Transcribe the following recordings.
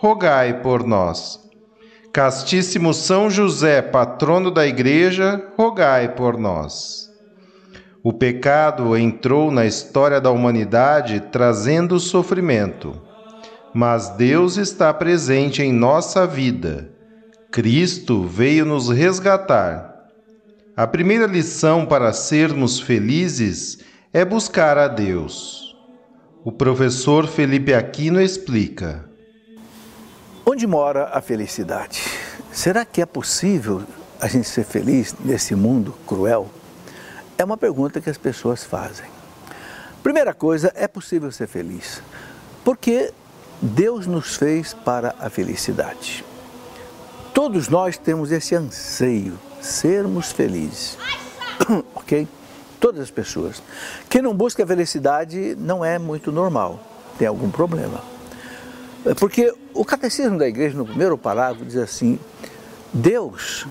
rogai por nós. Castíssimo São José, patrono da Igreja, rogai por nós. O pecado entrou na história da humanidade trazendo sofrimento, mas Deus está presente em nossa vida. Cristo veio nos resgatar. A primeira lição para sermos felizes é buscar a Deus. O professor Felipe Aquino explica. Onde mora a felicidade? Será que é possível a gente ser feliz nesse mundo cruel? É uma pergunta que as pessoas fazem. Primeira coisa, é possível ser feliz, porque Deus nos fez para a felicidade. Todos nós temos esse anseio, sermos felizes. ok? Todas as pessoas. Quem não busca a felicidade não é muito normal, tem algum problema. É porque o catecismo da igreja, no primeiro parágrafo, diz assim: Deus,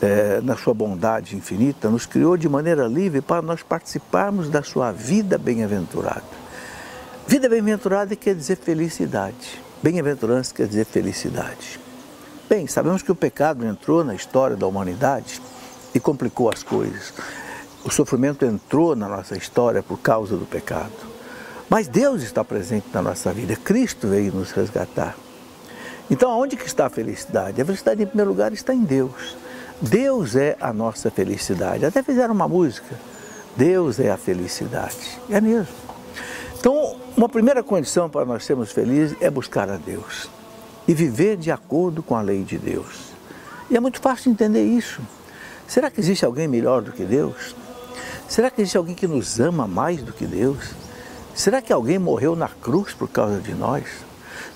é, na sua bondade infinita, nos criou de maneira livre para nós participarmos da sua vida bem-aventurada. Vida bem-aventurada quer dizer felicidade. Bem-aventurança quer dizer felicidade. Bem, sabemos que o pecado entrou na história da humanidade e complicou as coisas. O sofrimento entrou na nossa história por causa do pecado. Mas Deus está presente na nossa vida, Cristo veio nos resgatar. Então, aonde que está a felicidade? A felicidade, em primeiro lugar, está em Deus. Deus é a nossa felicidade. Até fizeram uma música, Deus é a felicidade. É mesmo. Então, uma primeira condição para nós sermos felizes é buscar a Deus e viver de acordo com a lei de Deus. E é muito fácil entender isso. Será que existe alguém melhor do que Deus? Será que existe alguém que nos ama mais do que Deus? Será que alguém morreu na cruz por causa de nós?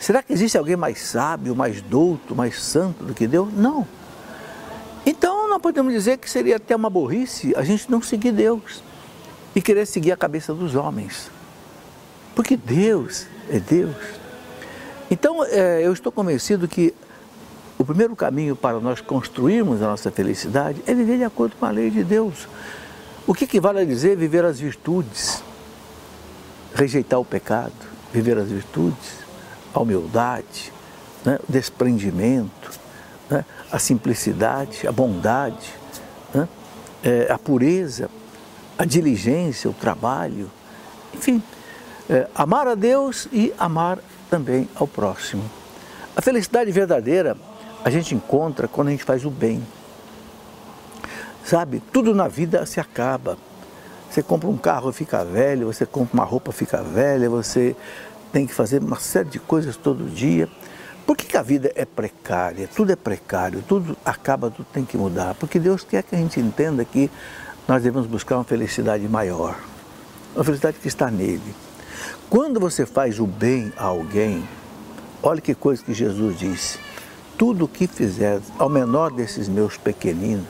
Será que existe alguém mais sábio, mais douto, mais santo do que Deus? Não. Então não podemos dizer que seria até uma burrice a gente não seguir Deus e querer seguir a cabeça dos homens. Porque Deus é Deus. Então é, eu estou convencido que o primeiro caminho para nós construirmos a nossa felicidade é viver de acordo com a lei de Deus. O que equivale a dizer viver as virtudes? Rejeitar o pecado, viver as virtudes, a humildade, né? o desprendimento, né? a simplicidade, a bondade, né? é, a pureza, a diligência, o trabalho, enfim, é, amar a Deus e amar também ao próximo. A felicidade verdadeira a gente encontra quando a gente faz o bem. Sabe, tudo na vida se acaba você compra um carro, fica velho, você compra uma roupa, fica velha, você tem que fazer uma série de coisas todo dia. Por que, que, a vida é precária? Tudo é precário, tudo acaba, tudo tem que mudar. Porque Deus quer que a gente entenda que nós devemos buscar uma felicidade maior, uma felicidade que está nele. Quando você faz o bem a alguém, olha que coisa que Jesus disse: tudo o que fizer ao menor desses meus pequeninos,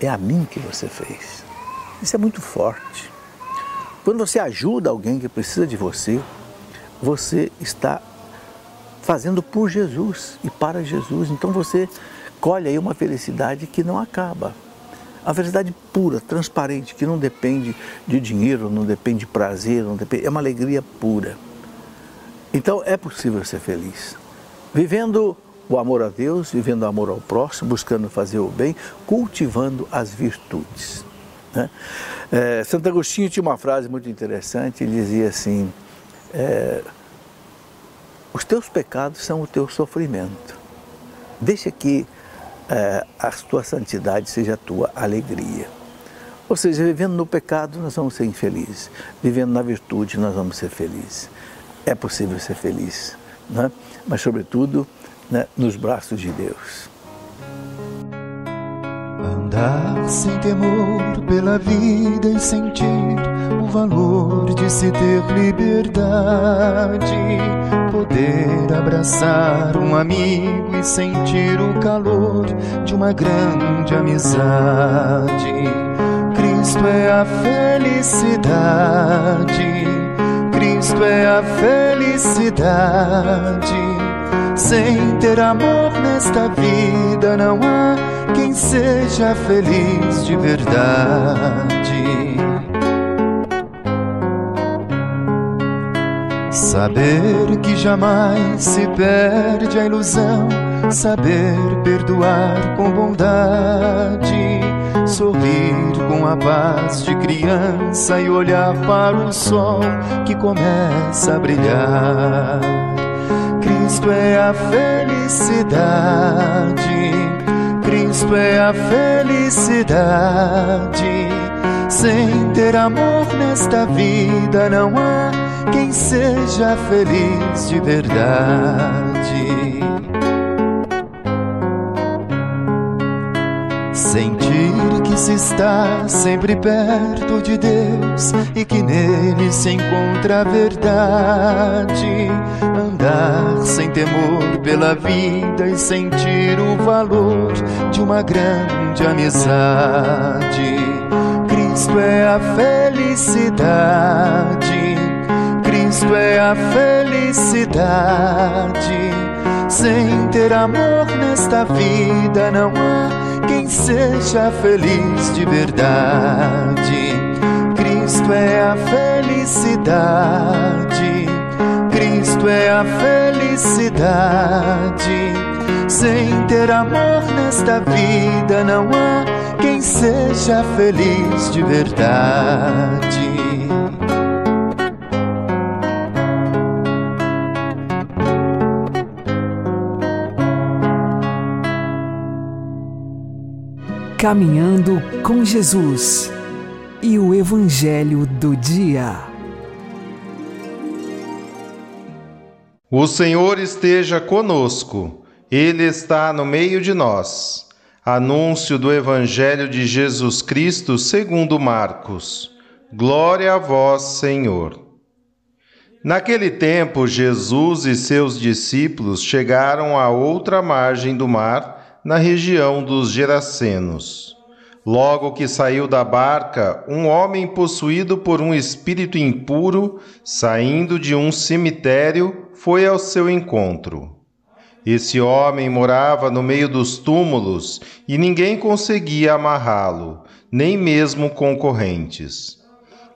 é a mim que você fez. Isso é muito forte. Quando você ajuda alguém que precisa de você, você está fazendo por Jesus e para Jesus. Então você colhe aí uma felicidade que não acaba. A felicidade pura, transparente, que não depende de dinheiro, não depende de prazer, não depende, é uma alegria pura. Então é possível ser feliz. Vivendo o amor a Deus, vivendo o amor ao próximo, buscando fazer o bem, cultivando as virtudes. Né? É, Santo Agostinho tinha uma frase muito interessante, ele dizia assim, é, os teus pecados são o teu sofrimento. Deixa que é, a tua santidade seja a tua alegria. Ou seja, vivendo no pecado, nós vamos ser infelizes. Vivendo na virtude, nós vamos ser felizes. É possível ser feliz, né? mas, sobretudo, né, nos braços de Deus. Andar sem temor pela vida e sentir o valor de se ter liberdade. Poder abraçar um amigo e sentir o calor de uma grande amizade. Cristo é a felicidade. Cristo é a felicidade. Sem ter amor nesta vida não há quem seja feliz de verdade. Saber que jamais se perde a ilusão, saber perdoar com bondade, sorrir com a paz de criança e olhar para o sol que começa a brilhar. Cristo é a felicidade, É a felicidade. Sem ter amor nesta vida não há quem seja feliz de verdade. Sentir que se está sempre perto de Deus e que nele se encontra a verdade. Andar sem temor pela vida e sentir o valor de uma grande amizade. Cristo é a felicidade. Cristo é a felicidade. Sem ter amor nesta vida não há quem seja feliz de verdade. Cristo é a felicidade. Cristo é a felicidade. Sem ter amor nesta vida não há quem seja feliz de verdade. Caminhando com Jesus e o Evangelho do Dia. O Senhor esteja conosco, Ele está no meio de nós. Anúncio do Evangelho de Jesus Cristo segundo Marcos. Glória a vós, Senhor. Naquele tempo, Jesus e seus discípulos chegaram à outra margem do mar na região dos Gerasenos. Logo que saiu da barca, um homem possuído por um espírito impuro, saindo de um cemitério, foi ao seu encontro. Esse homem morava no meio dos túmulos e ninguém conseguia amarrá-lo, nem mesmo concorrentes.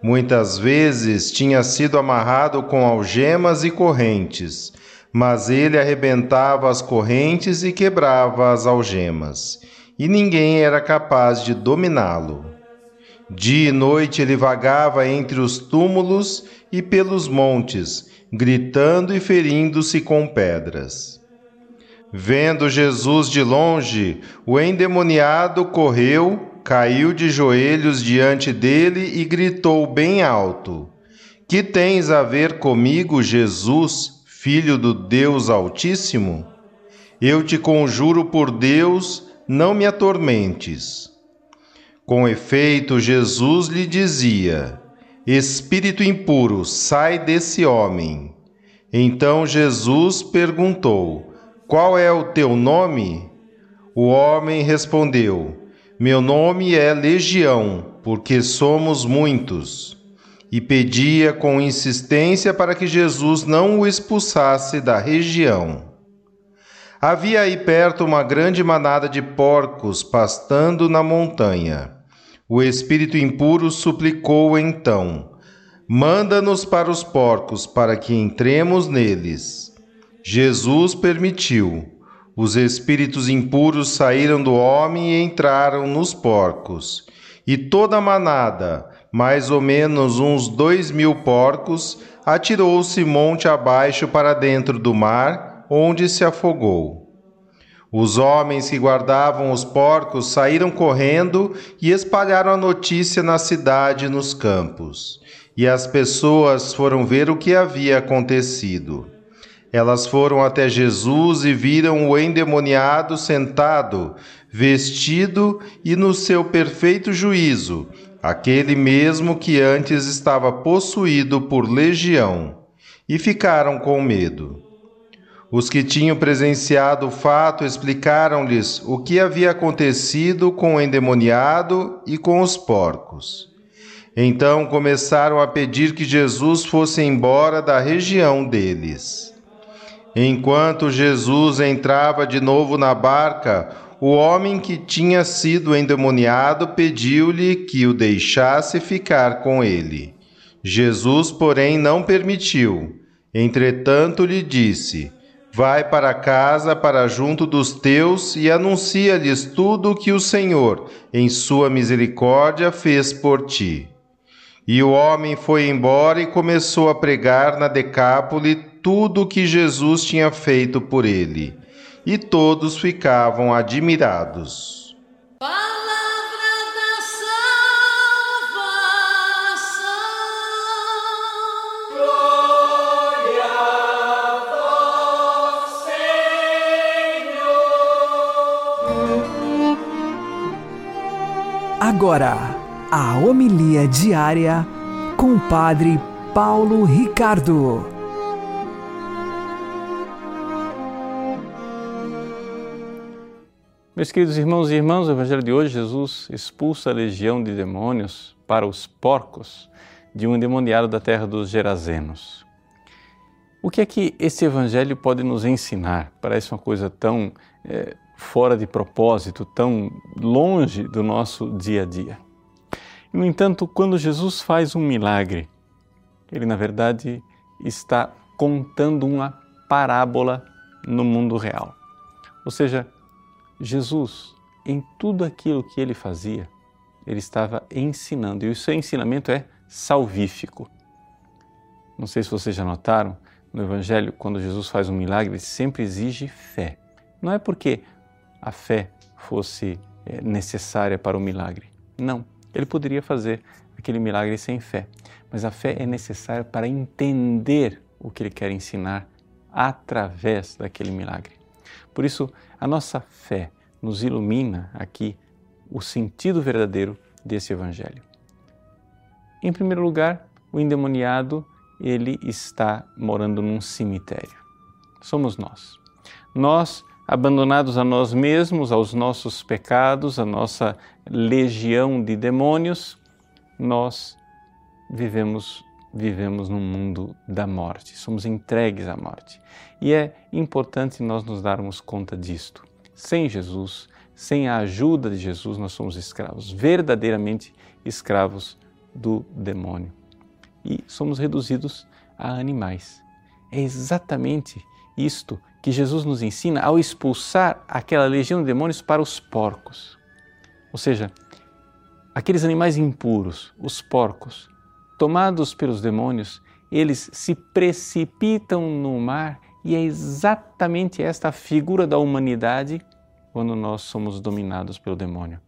Muitas vezes tinha sido amarrado com algemas e correntes, mas ele arrebentava as correntes e quebrava as algemas, e ninguém era capaz de dominá-lo. Dia e noite ele vagava entre os túmulos e pelos montes, gritando e ferindo-se com pedras. Vendo Jesus de longe, o endemoniado correu, caiu de joelhos diante dele e gritou bem alto: Que tens a ver comigo, Jesus? Filho do Deus Altíssimo? Eu te conjuro por Deus, não me atormentes. Com efeito, Jesus lhe dizia: Espírito impuro, sai desse homem. Então Jesus perguntou: Qual é o teu nome? O homem respondeu: Meu nome é Legião, porque somos muitos e pedia com insistência para que Jesus não o expulsasse da região. Havia aí perto uma grande manada de porcos pastando na montanha. O espírito impuro suplicou então: Manda-nos para os porcos, para que entremos neles. Jesus permitiu. Os espíritos impuros saíram do homem e entraram nos porcos. E toda a manada, mais ou menos uns dois mil porcos, atirou-se monte abaixo para dentro do mar, onde se afogou. Os homens que guardavam os porcos saíram correndo e espalharam a notícia na cidade e nos campos. E as pessoas foram ver o que havia acontecido. Elas foram até Jesus e viram o endemoniado sentado, vestido e no seu perfeito juízo, aquele mesmo que antes estava possuído por legião, e ficaram com medo. Os que tinham presenciado o fato explicaram-lhes o que havia acontecido com o endemoniado e com os porcos. Então começaram a pedir que Jesus fosse embora da região deles. Enquanto Jesus entrava de novo na barca, o homem que tinha sido endemoniado pediu-lhe que o deixasse ficar com ele. Jesus, porém, não permitiu. Entretanto, lhe disse: Vai para casa, para junto dos teus, e anuncia-lhes tudo o que o Senhor, em sua misericórdia, fez por ti. E o homem foi embora e começou a pregar na Decápole tudo o que Jesus tinha feito por ele. E todos ficavam admirados. Agora, a homilia diária com o Padre Paulo Ricardo. Meus queridos irmãos e irmãs, o Evangelho de hoje, Jesus expulsa a legião de demônios para os porcos de um endemoniado da terra dos Gerazenos. O que é que esse Evangelho pode nos ensinar? Parece uma coisa tão é, fora de propósito, tão longe do nosso dia a dia. No entanto, quando Jesus faz um milagre, ele na verdade está contando uma parábola no mundo real. Ou seja, Jesus, em tudo aquilo que ele fazia, ele estava ensinando, e o seu ensinamento é salvífico. Não sei se vocês já notaram, no Evangelho, quando Jesus faz um milagre, ele sempre exige fé. Não é porque a fé fosse eh, necessária para o milagre. Não, ele poderia fazer aquele milagre sem fé, mas a fé é necessária para entender o que ele quer ensinar através daquele milagre. Por isso, a nossa fé nos ilumina aqui o sentido verdadeiro desse evangelho. Em primeiro lugar, o endemoniado, ele está morando num cemitério. Somos nós. Nós abandonados a nós mesmos, aos nossos pecados, a nossa legião de demônios, nós vivemos vivemos num mundo da morte, somos entregues à morte. E é importante nós nos darmos conta disto. Sem Jesus, sem a ajuda de Jesus, nós somos escravos, verdadeiramente escravos do demônio. E somos reduzidos a animais. É exatamente isto que Jesus nos ensina ao expulsar aquela legião de demônios para os porcos. Ou seja, aqueles animais impuros, os porcos, tomados pelos demônios, eles se precipitam no mar e é exatamente esta a figura da humanidade quando nós somos dominados pelo demônio.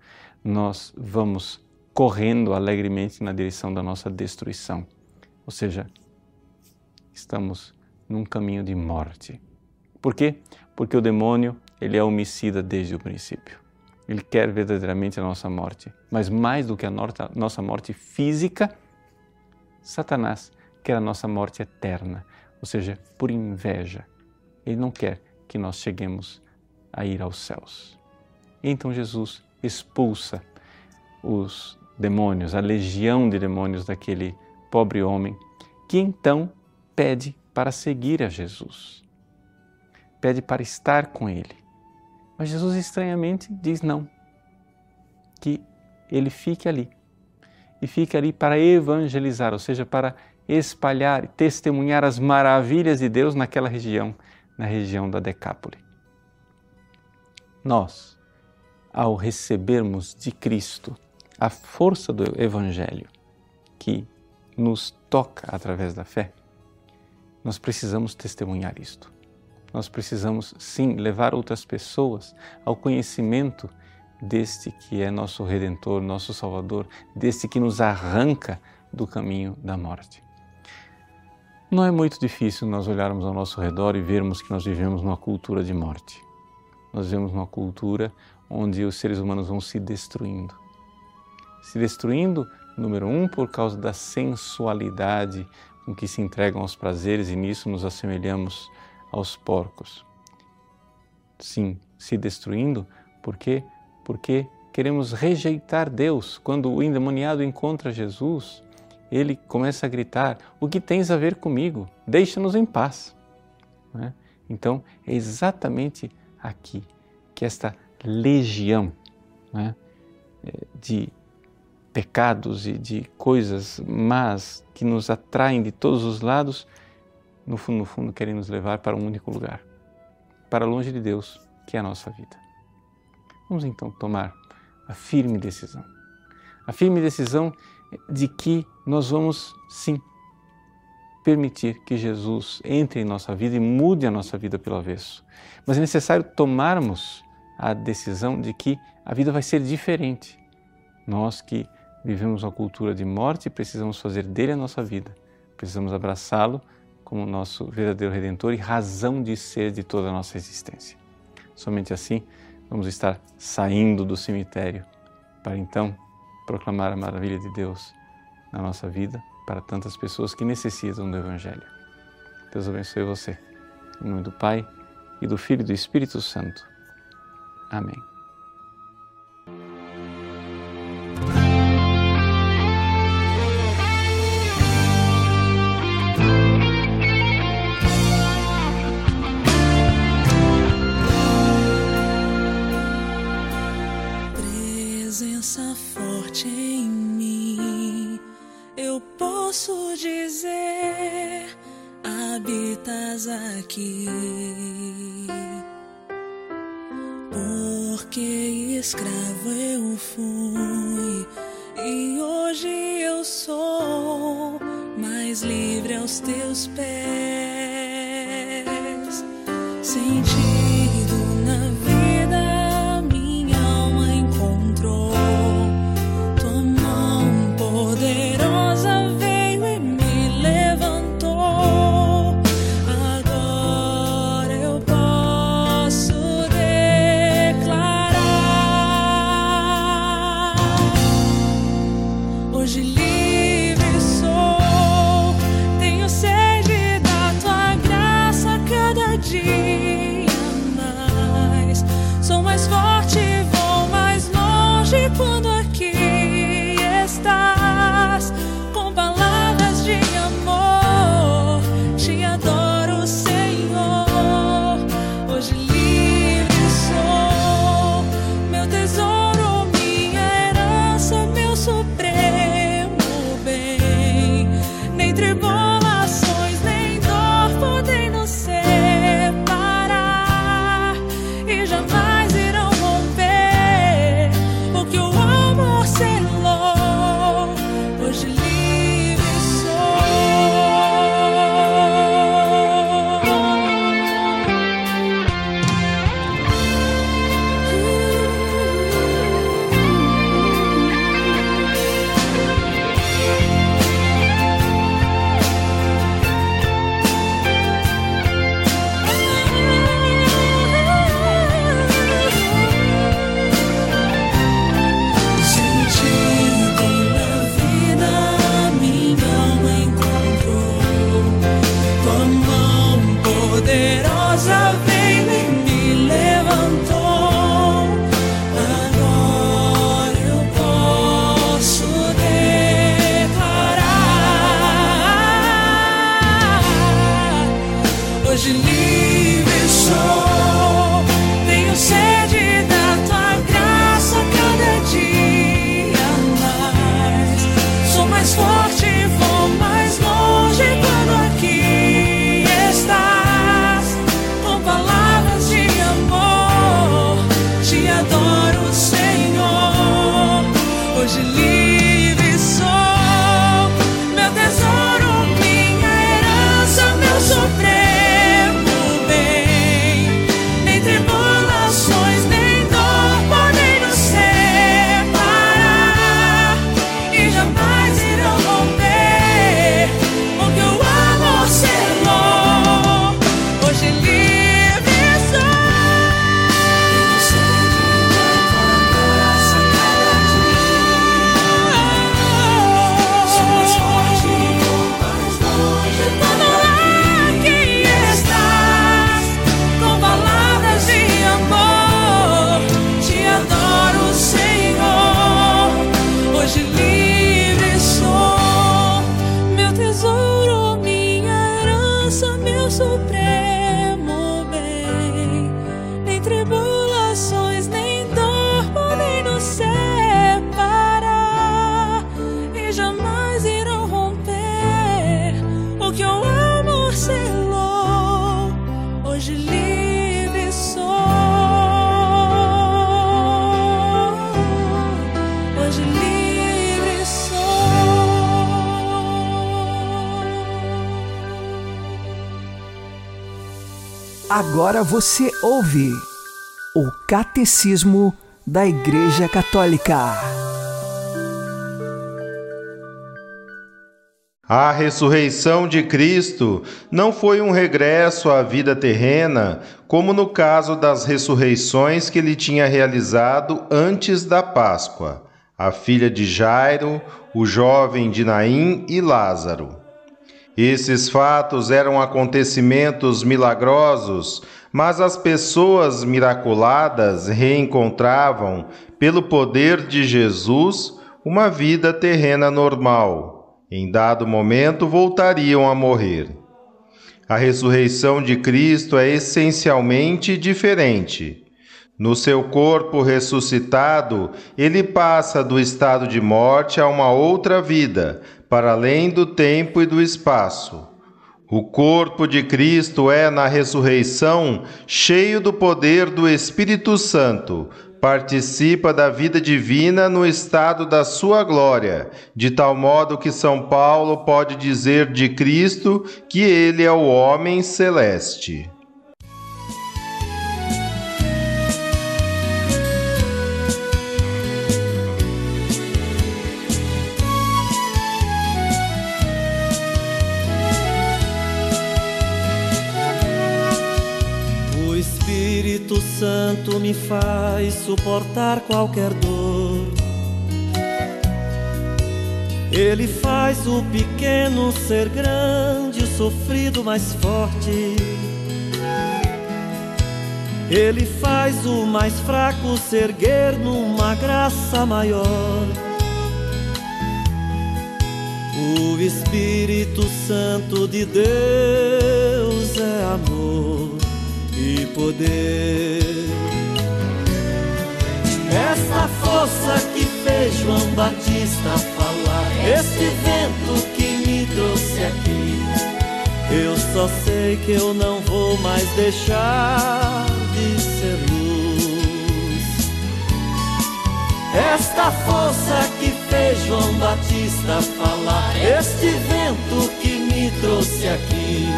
Nós vamos correndo alegremente na direção da nossa destruição. Ou seja, estamos num caminho de morte. Por quê? Porque o demônio, ele é homicida desde o princípio. Ele quer verdadeiramente a nossa morte. Mas mais do que a nossa morte física, Satanás quer a nossa morte eterna, ou seja, por inveja. Ele não quer que nós cheguemos a ir aos céus. Então Jesus expulsa os demônios, a legião de demônios daquele pobre homem, que então pede para seguir a Jesus pede para estar com ele. Mas Jesus estranhamente diz não, que ele fique ali. E fique ali para evangelizar, ou seja, para espalhar e testemunhar as maravilhas de Deus naquela região, na região da Decápole. Nós, ao recebermos de Cristo a força do Evangelho que nos toca através da fé, nós precisamos testemunhar isto nós precisamos sim levar outras pessoas ao conhecimento deste que é nosso redentor, nosso salvador, deste que nos arranca do caminho da morte. Não é muito difícil nós olharmos ao nosso redor e vermos que nós vivemos numa cultura de morte. Nós vivemos numa cultura onde os seres humanos vão se destruindo. Se destruindo, número um, por causa da sensualidade com que se entregam aos prazeres e nisso nos assemelhamos aos porcos. Sim, se destruindo, por quê? Porque queremos rejeitar Deus. Quando o endemoniado encontra Jesus, ele começa a gritar: O que tens a ver comigo? Deixa-nos em paz. É? Então, é exatamente aqui que esta legião é? de pecados e de coisas más que nos atraem de todos os lados, no fundo, no fundo, querem nos levar para um único lugar, para longe de Deus, que é a nossa vida. Vamos então tomar a firme decisão. A firme decisão de que nós vamos sim permitir que Jesus entre em nossa vida e mude a nossa vida pelo avesso. Mas é necessário tomarmos a decisão de que a vida vai ser diferente. Nós que vivemos uma cultura de morte, precisamos fazer dele a nossa vida. Precisamos abraçá-lo como nosso verdadeiro redentor e razão de ser de toda a nossa existência. Somente assim vamos estar saindo do cemitério para então proclamar a maravilha de Deus na nossa vida para tantas pessoas que necessitam do Evangelho. Deus abençoe você. Em nome do Pai e do Filho e do Espírito Santo. Amém. Habitas aqui. Porque escravo eu fui e hoje eu sou mais livre aos teus pés. Agora você ouve o Catecismo da Igreja Católica. A ressurreição de Cristo não foi um regresso à vida terrena, como no caso das ressurreições que ele tinha realizado antes da Páscoa, a filha de Jairo, o jovem de Naim e Lázaro. Esses fatos eram acontecimentos milagrosos, mas as pessoas miraculadas reencontravam, pelo poder de Jesus, uma vida terrena normal em dado momento voltariam a morrer. A ressurreição de Cristo é essencialmente diferente. No seu corpo ressuscitado, ele passa do estado de morte a uma outra vida, para além do tempo e do espaço. O corpo de Cristo é, na ressurreição, cheio do poder do Espírito Santo, participa da vida divina no estado da sua glória, de tal modo que São Paulo pode dizer de Cristo que ele é o homem celeste. Santo me faz suportar qualquer dor. Ele faz o pequeno ser grande, o sofrido mais forte. Ele faz o mais fraco se erguer numa graça maior. O Espírito Santo de Deus é amor e poder. Esta força que fez João Batista falar, este vento que me trouxe aqui. Eu só sei que eu não vou mais deixar de ser luz. Esta força que fez João Batista falar, este vento que me trouxe aqui.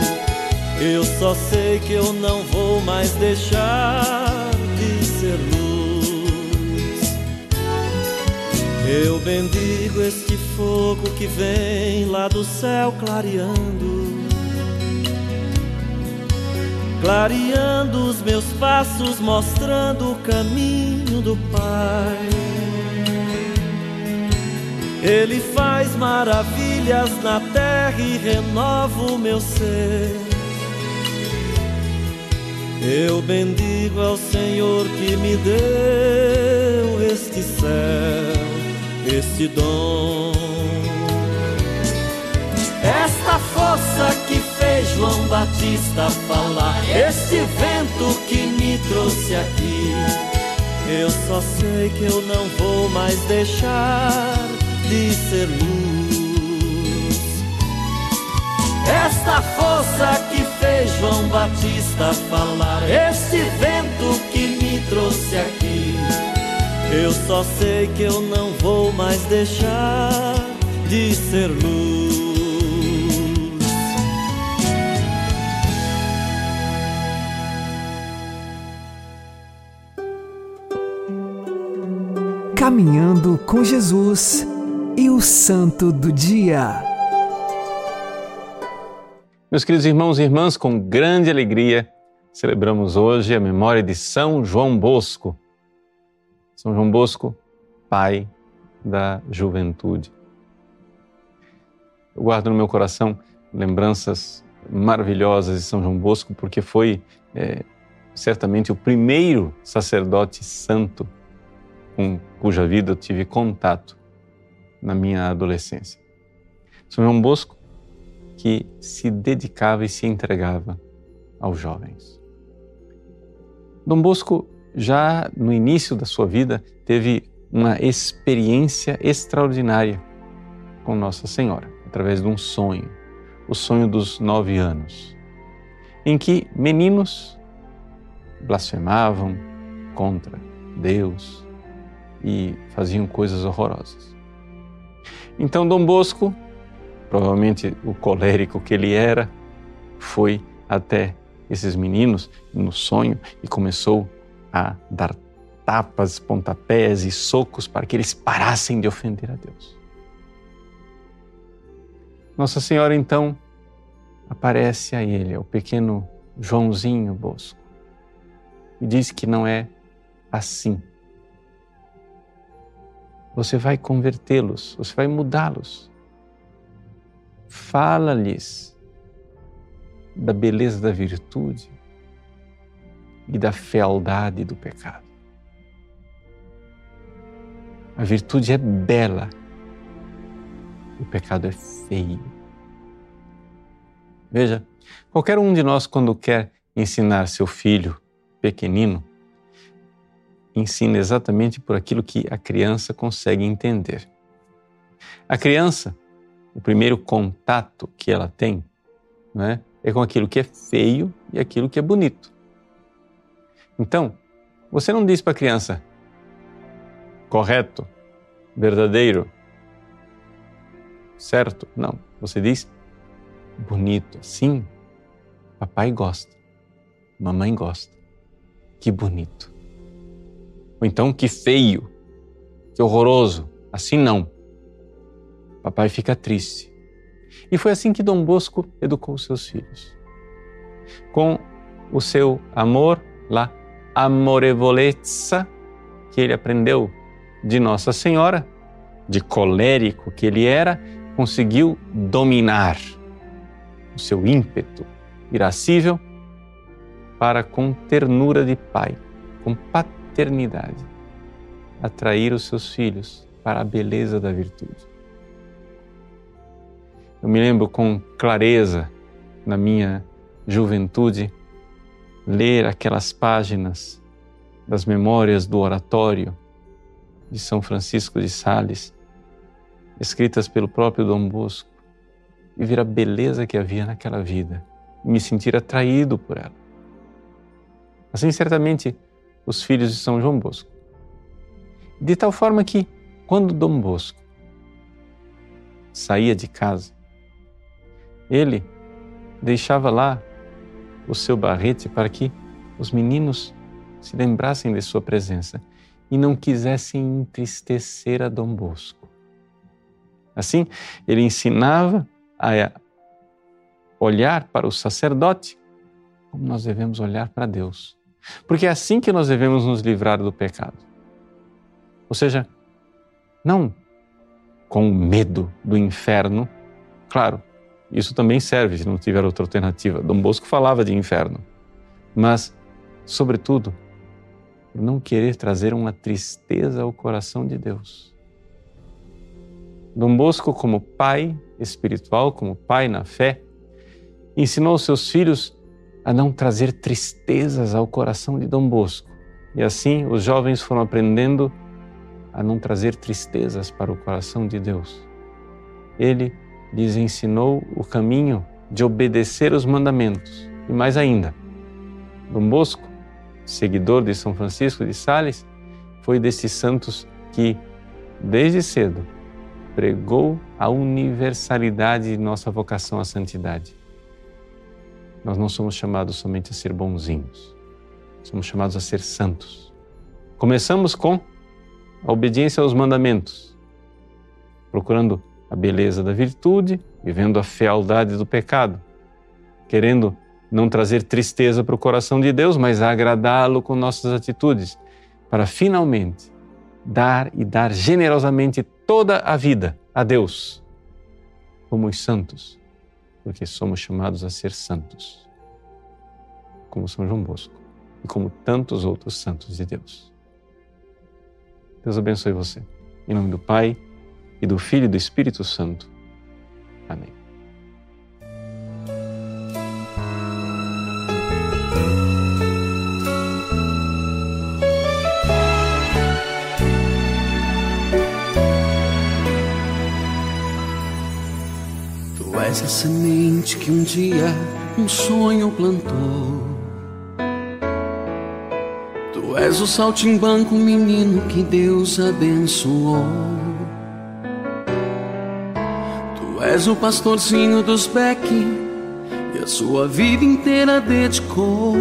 Eu só sei que eu não vou mais deixar de ser luz. Eu bendigo este fogo que vem lá do céu clareando. Clareando os meus passos, mostrando o caminho do Pai. Ele faz maravilhas na terra e renova o meu ser. Eu bendigo ao Senhor que me deu este céu, este dom. Esta força que fez João Batista falar, este vento que me trouxe aqui. Eu só sei que eu não vou mais deixar de ser luz. Esta força que fez João Batista falar, este vento que me trouxe aqui. Eu só sei que eu não vou mais deixar de ser luz. Caminhando com Jesus e o Santo do Dia. Meus queridos irmãos e irmãs, com grande alegria, celebramos hoje a memória de São João Bosco. São João Bosco, pai da juventude. Eu guardo no meu coração lembranças maravilhosas de São João Bosco, porque foi é, certamente o primeiro sacerdote santo com cuja vida eu tive contato na minha adolescência. São João Bosco, que se dedicava e se entregava aos jovens. Dom Bosco, já no início da sua vida, teve uma experiência extraordinária com Nossa Senhora, através de um sonho, o sonho dos nove anos, em que meninos blasfemavam contra Deus e faziam coisas horrorosas. Então, Dom Bosco, provavelmente o colérico que ele era, foi até esses meninos no sonho e começou a dar tapas, pontapés e socos para que eles parassem de ofender a Deus. Nossa Senhora então aparece a ele, ao pequeno Joãozinho Bosco, e diz que não é assim. Você vai convertê-los, você vai mudá-los. Fala-lhes da beleza da virtude e da fealdade do pecado. A virtude é bela, o pecado é feio. Veja, qualquer um de nós, quando quer ensinar seu filho pequenino, ensina exatamente por aquilo que a criança consegue entender. A criança, o primeiro contato que ela tem não é, é com aquilo que é feio e aquilo que é bonito. Então, você não diz para a criança correto, verdadeiro, certo? Não. Você diz bonito. Sim, papai gosta, mamãe gosta. Que bonito. Ou então, que feio, que horroroso. Assim não. Papai fica triste. E foi assim que Dom Bosco educou seus filhos. Com o seu amor, lá, amorevolezza, que ele aprendeu de Nossa Senhora, de colérico que ele era, conseguiu dominar o seu ímpeto irascível para, com ternura de pai, com paternidade, atrair os seus filhos para a beleza da virtude. Eu me lembro com clareza, na minha juventude, ler aquelas páginas das memórias do oratório de São Francisco de Sales, escritas pelo próprio Dom Bosco, e ver a beleza que havia naquela vida e me sentir atraído por ela. Assim, certamente, os filhos de São João Bosco. De tal forma que, quando Dom Bosco saía de casa, ele deixava lá o seu barrete para que os meninos se lembrassem de sua presença e não quisessem entristecer a Dom Bosco. Assim, ele ensinava a olhar para o sacerdote como nós devemos olhar para Deus. Porque é assim que nós devemos nos livrar do pecado. Ou seja, não com medo do inferno. Claro, isso também serve se não tiver outra alternativa. Dom Bosco falava de inferno. Mas, sobretudo, não querer trazer uma tristeza ao coração de Deus. Dom Bosco, como pai espiritual, como pai na fé, ensinou seus filhos a não trazer tristezas ao coração de Dom Bosco. E assim os jovens foram aprendendo a não trazer tristezas para o coração de Deus. Ele lhes ensinou o caminho de obedecer os mandamentos. E mais ainda, Dom Bosco, seguidor de São Francisco de Sales, foi desses santos que, desde cedo, pregou a universalidade de nossa vocação à santidade. Nós não somos chamados somente a ser bonzinhos, somos chamados a ser santos. Começamos com a obediência aos mandamentos, procurando a beleza da virtude, vivendo a fealdade do pecado, querendo não trazer tristeza para o coração de Deus, mas agradá-lo com nossas atitudes, para finalmente dar e dar generosamente toda a vida a Deus, como os santos, porque somos chamados a ser santos, como São João Bosco e como tantos outros santos de Deus. Deus abençoe você. Em nome do Pai, e do Filho e do Espírito Santo. Amém. Tu és a semente que um dia um sonho plantou. Tu és o saltimbanco menino que Deus abençoou. És o pastorzinho dos beck e a sua vida inteira dedicou.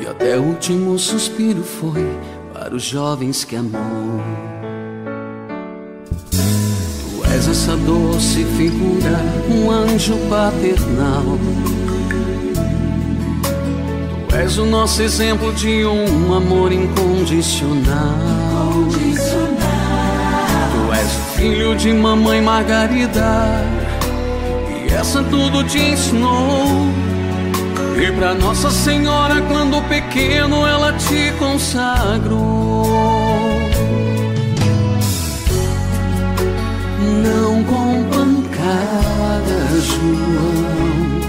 E até o último suspiro foi para os jovens que amou. Tu és essa doce figura, um anjo paternal. Tu és o nosso exemplo de um amor incondicional. Filho de mamãe Margarida, e essa tudo te ensinou. E pra Nossa Senhora, quando pequeno, ela te consagrou. Não com pancadas, João,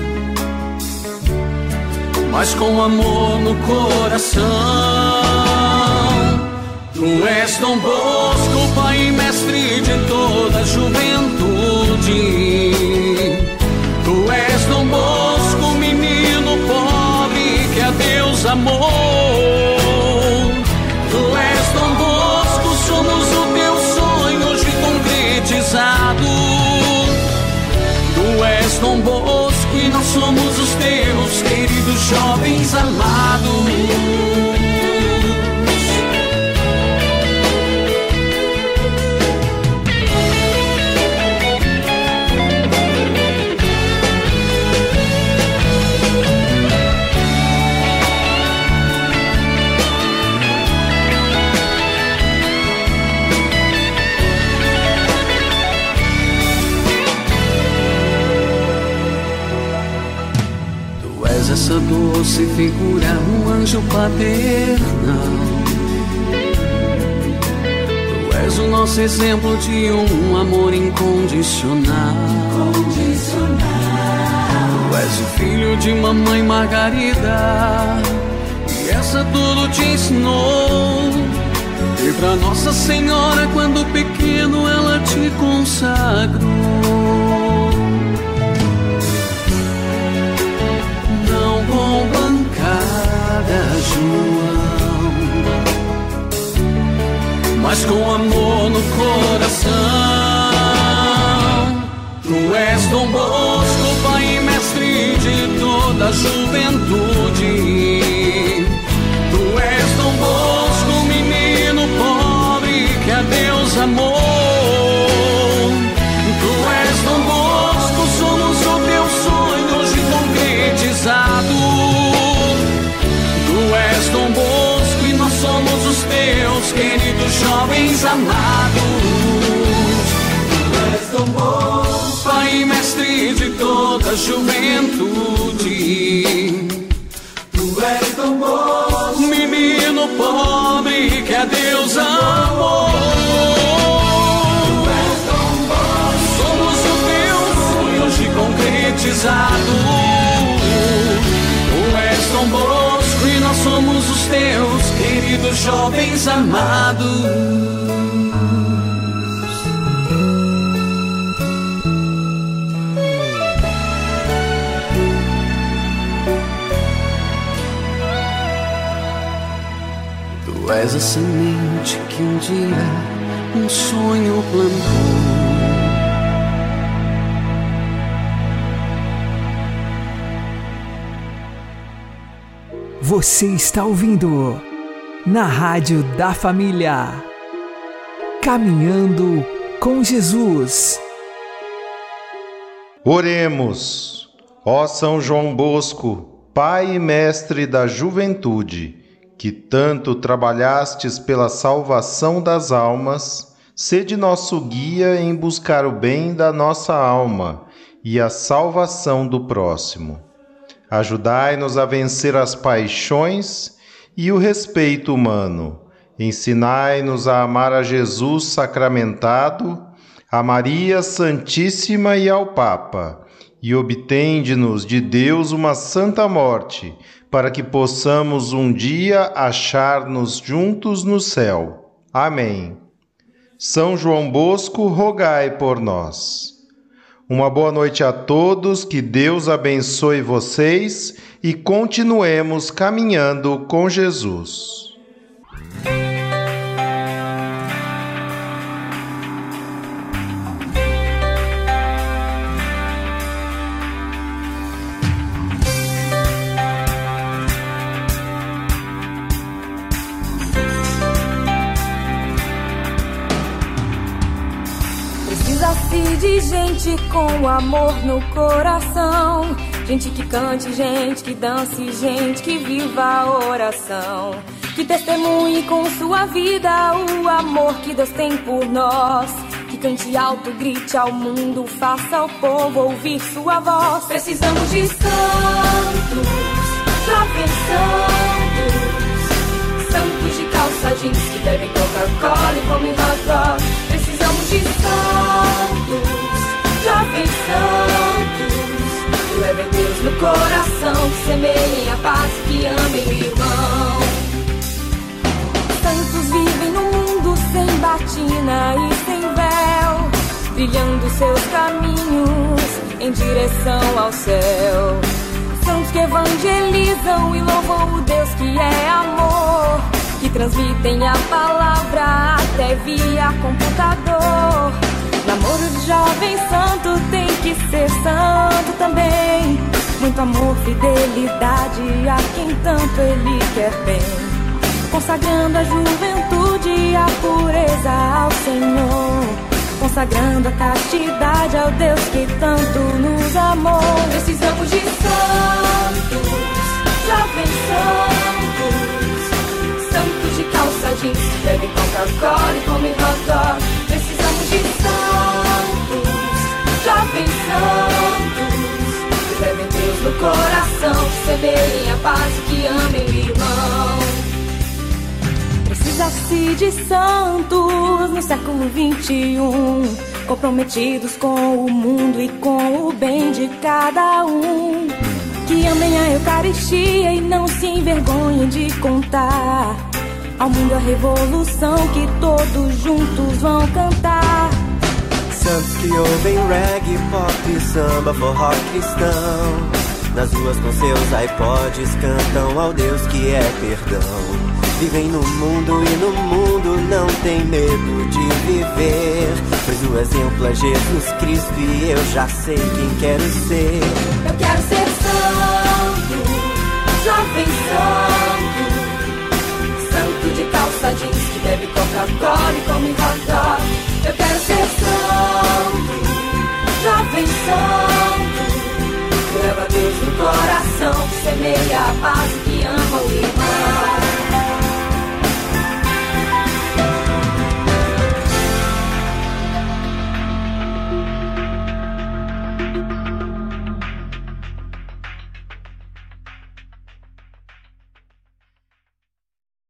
mas com amor no coração. Tu és Dom Bosco, pai e mestre de toda a juventude. Tu és Dom Bosco, menino pobre que a Deus amou. Tu és Dom Bosco, somos o teu sonho hoje concretizado. Tu és Dom Bosco e nós somos os teus queridos jovens amados. Essa doce figura, um anjo paternal. Tu és o nosso exemplo de um amor incondicional. Tu és o filho de mamãe Margarida, e essa tudo te ensinou. E pra Nossa Senhora, quando pequeno, ela te consagrou. Bancada, João, mas com amor no coração. Tu és Dom Bosco, pai e mestre de toda a juventude. Tu és Dom Bosco, menino pobre que a Deus amou. Amados. Tu és Dom Bosco, pai mestre de toda a juventude. Tu és Dom Bosco, menino pobre que a Deus amou. Tu és Dom Bosco, somos o teu sonho hoje concretizado. Tu és e nós somos os teus queridos jovens amados. A semente que um dia um sonho plantou. Você está ouvindo na Rádio da Família. Caminhando com Jesus. Oremos, ó São João Bosco, Pai e Mestre da juventude, que tanto trabalhastes pela salvação das almas, sede nosso guia em buscar o bem da nossa alma e a salvação do próximo. Ajudai-nos a vencer as paixões e o respeito humano. Ensinai-nos a amar a Jesus sacramentado, a Maria Santíssima e ao Papa, e obtende-nos de Deus uma santa morte, para que possamos um dia achar-nos juntos no céu. Amém. São João Bosco, rogai por nós. Uma boa noite a todos, que Deus abençoe vocês e continuemos caminhando com Jesus. Gente com amor no coração. Gente que cante, gente que dance, gente que viva a oração. Que testemunhe com sua vida o amor que Deus tem por nós. Que cante alto, grite ao mundo, faça ao povo ouvir sua voz. Precisamos de santos, jovens santos, santos de calça jeans que bebem Coca-Cola e seus caminhos em direção ao céu. Santos que evangelizam e louvam o Deus que é amor, que transmitem a palavra até via computador. Namoro de jovem santo tem que ser santo também. Muito amor, fidelidade a quem tanto ele quer bem consagrando a juventude e a pureza ao Senhor, consagrando a castidade ao Deus que tanto nos amou. Precisamos de santos, jovens santos, santos de calça jeans, que bebem Coca-Cola e comem hot dog. Precisamos de santos, jovens santos, que levem Deus no coração, que semeiem a paz e que amem o irmão. Precisa-se de santos no século 21, comprometidos com o mundo e com o bem de cada um. Que amem a Eucaristia e não se envergonhem de contar ao mundo a revolução que todos juntos vão cantar. Santos que ouvem reggae, pop, samba, forró cristão. Nas ruas com seus iPods cantam ao Deus que é perdão. Vivem no mundo e no mundo não tem medo de viver. Pois o exemplo é Jesus Cristo e eu já sei quem quero ser. Eu quero ser santo, jovem santo. Santo de calça jeans que bebe Coca-Cola e come hot. Eu quero ser santo, jovem santo. Leva Deus no coração, semeia a paz que ama o irmão.